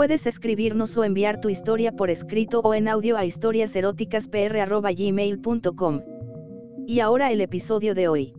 Puedes escribirnos o enviar tu historia por escrito o en audio a historiaseroticaspr.gmail.com. Y ahora el episodio de hoy.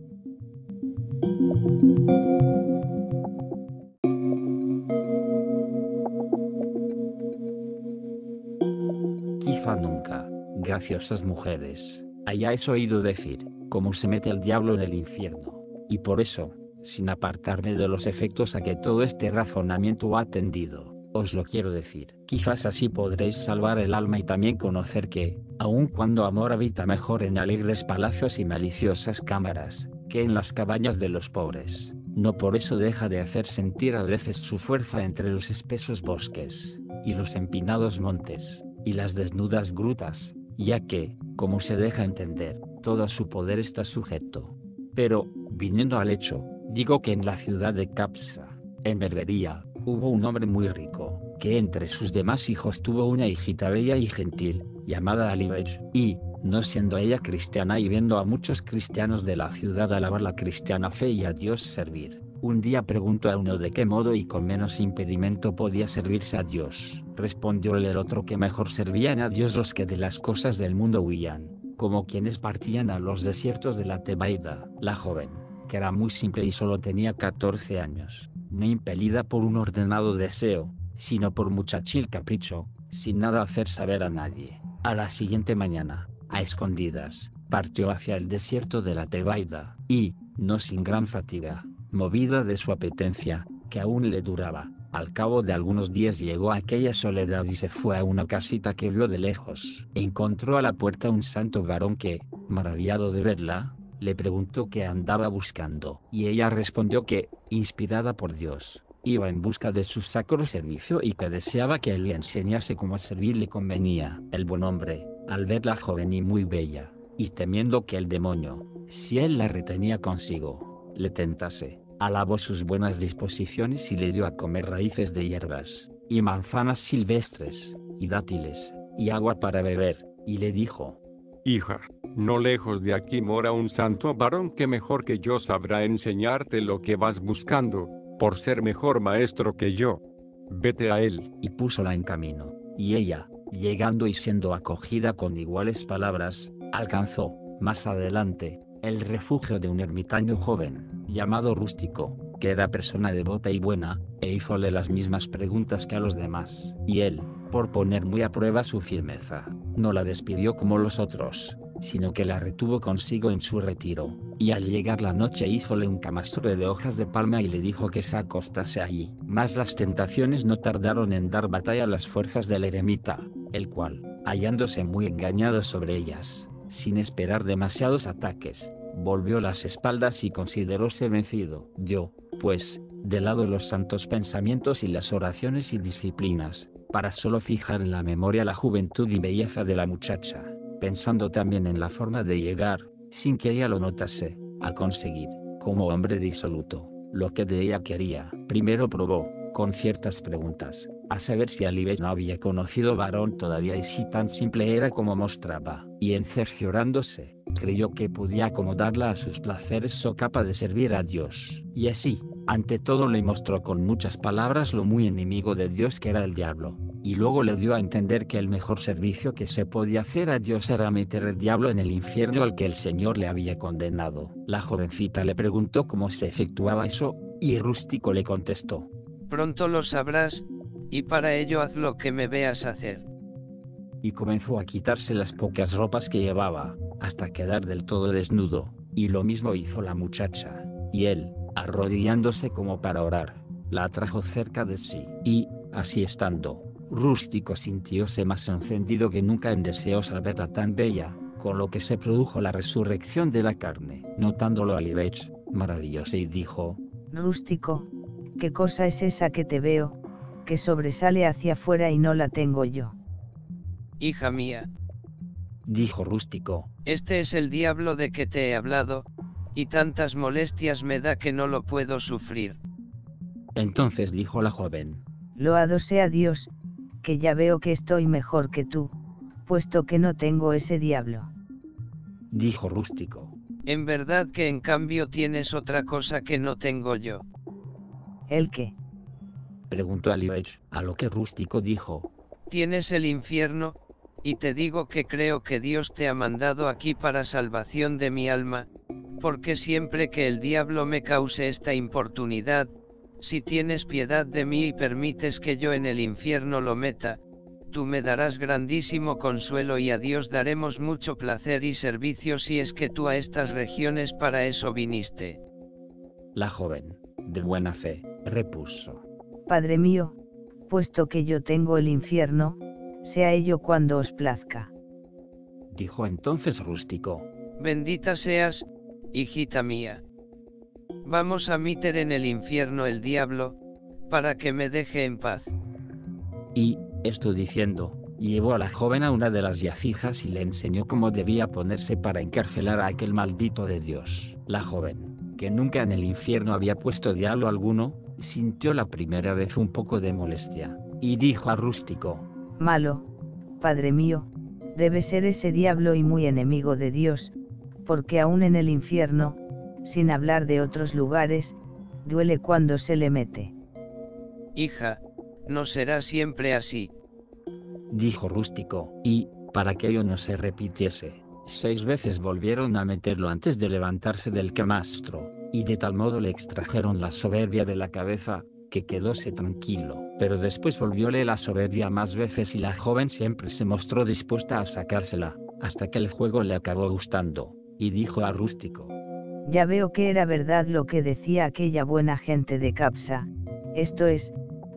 Quizá nunca, graciosas mujeres, hayáis oído decir, cómo se mete el diablo en el infierno, y por eso, sin apartarme de los efectos a que todo este razonamiento ha tendido, os lo quiero decir. Quizás así podréis salvar el alma y también conocer que, aun cuando amor habita mejor en alegres palacios y maliciosas cámaras, que en las cabañas de los pobres, no por eso deja de hacer sentir a veces su fuerza entre los espesos bosques, y los empinados montes, y las desnudas grutas, ya que, como se deja entender, todo su poder está sujeto. Pero, viniendo al hecho, digo que en la ciudad de Capsa, en Berbería, hubo un hombre muy rico, que entre sus demás hijos tuvo una hijita bella y gentil, llamada Alibech, y, no siendo ella cristiana y viendo a muchos cristianos de la ciudad alabar la cristiana fe y a Dios servir, un día preguntó a uno de qué modo y con menos impedimento podía servirse a Dios. Respondióle el otro que mejor servían a Dios los que de las cosas del mundo huían, como quienes partían a los desiertos de la Tebaida. La joven, que era muy simple y solo tenía 14 años, no impelida por un ordenado deseo, sino por muchachil capricho, sin nada hacer saber a nadie. A la siguiente mañana, a escondidas, partió hacia el desierto de la Tebaida, y, no sin gran fatiga, movida de su apetencia, que aún le duraba, al cabo de algunos días llegó a aquella soledad y se fue a una casita que vio de lejos. Encontró a la puerta un santo varón que, maravillado de verla, le preguntó qué andaba buscando, y ella respondió que, inspirada por Dios, iba en busca de su sacro servicio y que deseaba que él le enseñase cómo servir le convenía. El buen hombre, al verla joven y muy bella, y temiendo que el demonio, si él la retenía consigo, le tentase, alabó sus buenas disposiciones y le dio a comer raíces de hierbas, y manzanas silvestres, y dátiles, y agua para beber, y le dijo, Hija, no lejos de aquí mora un santo varón que mejor que yo sabrá enseñarte lo que vas buscando, por ser mejor maestro que yo. Vete a él. Y púsola en camino, y ella, llegando y siendo acogida con iguales palabras, alcanzó, más adelante, el refugio de un ermitaño joven, llamado Rústico, que era persona devota y buena, e hízole las mismas preguntas que a los demás, y él, por poner muy a prueba su firmeza, no la despidió como los otros, sino que la retuvo consigo en su retiro, y al llegar la noche hízole un camastro de hojas de palma y le dijo que se acostase allí. Mas las tentaciones no tardaron en dar batalla a las fuerzas del eremita, el cual, hallándose muy engañado sobre ellas, sin esperar demasiados ataques, volvió las espaldas y consideróse vencido. Dio, pues, de lado los santos pensamientos y las oraciones y disciplinas, para solo fijar en la memoria la juventud y belleza de la muchacha pensando también en la forma de llegar, sin que ella lo notase, a conseguir, como hombre disoluto, lo que de ella quería. Primero probó, con ciertas preguntas, a saber si Alibet no había conocido varón todavía y si tan simple era como mostraba, y en cerciorándose, creyó que podía acomodarla a sus placeres o capaz de servir a Dios. Y así, ante todo le mostró con muchas palabras lo muy enemigo de Dios que era el diablo, y luego le dio a entender que el mejor servicio que se podía hacer a Dios era meter el diablo en el infierno al que el Señor le había condenado. La jovencita le preguntó cómo se efectuaba eso, y Rústico le contestó. Pronto lo sabrás, y para ello haz lo que me veas hacer. Y comenzó a quitarse las pocas ropas que llevaba, hasta quedar del todo desnudo, y lo mismo hizo la muchacha, y él, arrodillándose como para orar, la atrajo cerca de sí, y, así estando, Rústico sintióse más encendido que nunca en deseos al verla tan bella, con lo que se produjo la resurrección de la carne. Notándolo Alibech, maravilloso y dijo, Rústico, ¿qué cosa es esa que te veo, que sobresale hacia afuera y no la tengo yo? Hija mía, dijo Rústico. Este es el diablo de que te he hablado, y tantas molestias me da que no lo puedo sufrir. Entonces dijo la joven. Loado sea Dios, que ya veo que estoy mejor que tú, puesto que no tengo ese diablo. Dijo Rústico. En verdad que en cambio tienes otra cosa que no tengo yo. ¿El qué? Preguntó Alibech, a lo que Rústico dijo. Tienes el infierno, y te digo que creo que Dios te ha mandado aquí para salvación de mi alma, porque siempre que el diablo me cause esta importunidad, si tienes piedad de mí y permites que yo en el infierno lo meta, tú me darás grandísimo consuelo y a Dios daremos mucho placer y servicio si es que tú a estas regiones para eso viniste. La joven, de buena fe, repuso. Padre mío, puesto que yo tengo el infierno, sea ello cuando os plazca. Dijo entonces Rústico. Bendita seas, hijita mía. Vamos a meter en el infierno el diablo, para que me deje en paz. Y, esto diciendo, llevó a la joven a una de las yacijas y le enseñó cómo debía ponerse para encarcelar a aquel maldito de Dios. La joven, que nunca en el infierno había puesto diablo alguno, sintió la primera vez un poco de molestia, y dijo a Rústico, Malo, Padre mío, debe ser ese diablo y muy enemigo de Dios, porque aún en el infierno, sin hablar de otros lugares, duele cuando se le mete. Hija, no será siempre así. Dijo Rústico, y, para que ello no se repitiese, seis veces volvieron a meterlo antes de levantarse del camastro, y de tal modo le extrajeron la soberbia de la cabeza, que quedóse tranquilo. Pero después volvióle la soberbia más veces y la joven siempre se mostró dispuesta a sacársela, hasta que el juego le acabó gustando, y dijo a Rústico, Ya veo que era verdad lo que decía aquella buena gente de Capsa, esto es,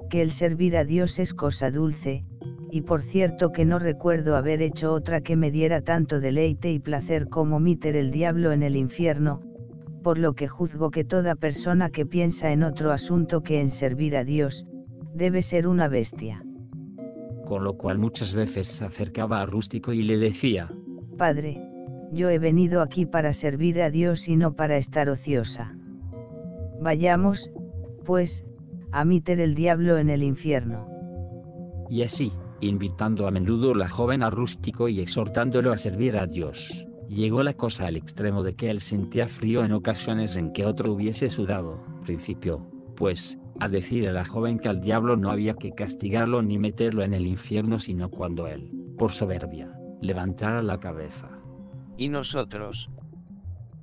que el servir a Dios es cosa dulce, y por cierto que no recuerdo haber hecho otra que me diera tanto deleite y placer como miter el diablo en el infierno, por lo que juzgo que toda persona que piensa en otro asunto que en servir a Dios, debe ser una bestia. con lo cual muchas veces se acercaba a Rústico y le decía, Padre, yo he venido aquí para servir a Dios y no para estar ociosa. Vayamos, pues, a meter el diablo en el infierno. y así, invitando a menudo la joven a Rústico y exhortándolo a servir a Dios. Llegó la cosa al extremo de que él sentía frío en ocasiones en que otro hubiese sudado. Principio, pues, a decir a la joven que al diablo no había que castigarlo ni meterlo en el infierno sino cuando él, por soberbia, levantara la cabeza. Y nosotros,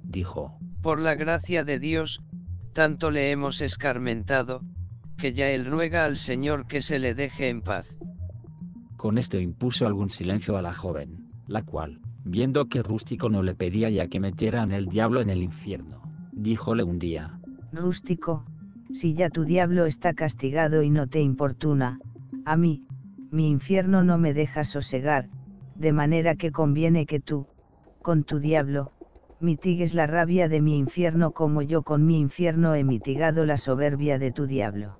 Dijo, por la gracia de Dios, tanto le hemos escarmentado, que ya él ruega al Señor que se le deje en paz. con esto impuso algún silencio a la joven, la cual, viendo que Rústico no le pedía ya que metieran el diablo en el infierno, díjole un día, Rústico, si ya tu diablo está castigado y no te importuna, a mí, mi infierno no me deja sosegar, de manera que conviene que tú, con tu diablo, mitigues la rabia de mi infierno como yo con mi infierno he mitigado la soberbia de tu diablo.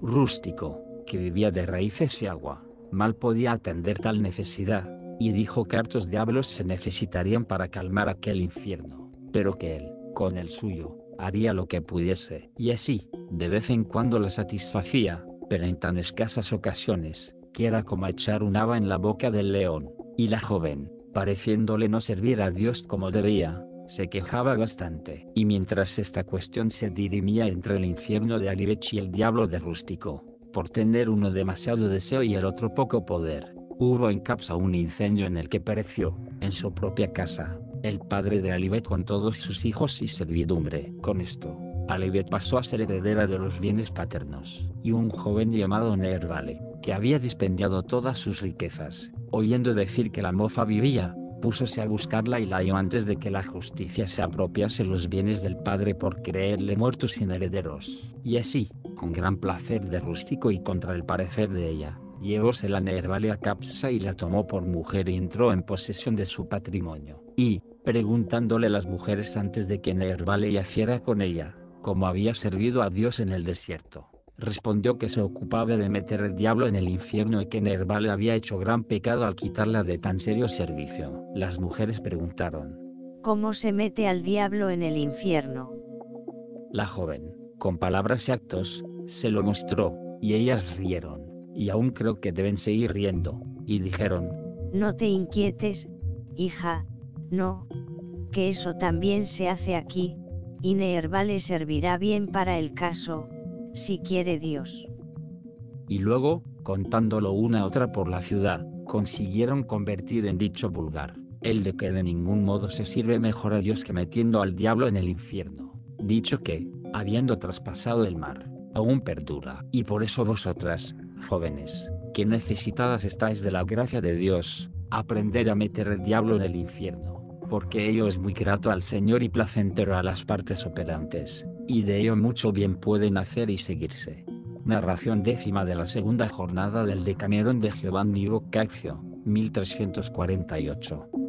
Rústico, que vivía de raíces y agua, mal podía atender tal necesidad, y dijo que hartos diablos se necesitarían para calmar aquel infierno, pero que él, con el suyo, haría lo que pudiese, y así, de vez en cuando la satisfacía, pero en tan escasas ocasiones, que era como echar un haba en la boca del león, y la joven, pareciéndole no servir a Dios como debía, se quejaba bastante. Y mientras esta cuestión se dirimía entre el infierno de Alibech y el diablo de Rústico, por tener uno demasiado deseo y el otro poco poder, hubo en Capsa un incendio en el que pereció, en su propia casa, el padre de Alibet con todos sus hijos y servidumbre. Con esto, Alibet pasó a ser heredera de los bienes paternos, y un joven llamado Nervale, que había dispendiado todas sus riquezas, oyendo decir que la mofa vivía, púsose a buscarla y la halló antes de que la justicia se apropiase los bienes del padre por creerle muerto sin herederos. Y así, con gran placer de rústico y contra el parecer de ella, llevóse la Nervale a Capsa y la tomó por mujer y entró en posesión de su patrimonio. Y, preguntándole las mujeres antes de que Nervale yaciera con ella, como había servido a Dios en el desierto, respondió que se ocupaba de meter el diablo en el infierno y que Nerval había hecho gran pecado al quitarla de tan serio servicio. Las mujeres preguntaron, ¿Cómo se mete al diablo en el infierno? La joven, con palabras y actos, se lo mostró, y ellas rieron, y aún creo que deben seguir riendo, y dijeron, No te inquietes, hija, no, que eso también se hace aquí, y Nerva le servirá bien para el caso, si quiere Dios. Y luego, contándolo una a otra por la ciudad, consiguieron convertir en dicho vulgar, el de que de ningún modo se sirve mejor a Dios que metiendo al diablo en el infierno, dicho que, habiendo traspasado el mar, aún perdura. Y por eso vosotras, jóvenes, que necesitadas estáis de la gracia de Dios, aprender a meter el diablo en el infierno, porque ello es muy grato al Señor y placentero a las partes operantes, y de ello mucho bien pueden hacer y seguirse. Narración décima de la segunda jornada del Decamerón de Giovanni Boccaccio, 1348.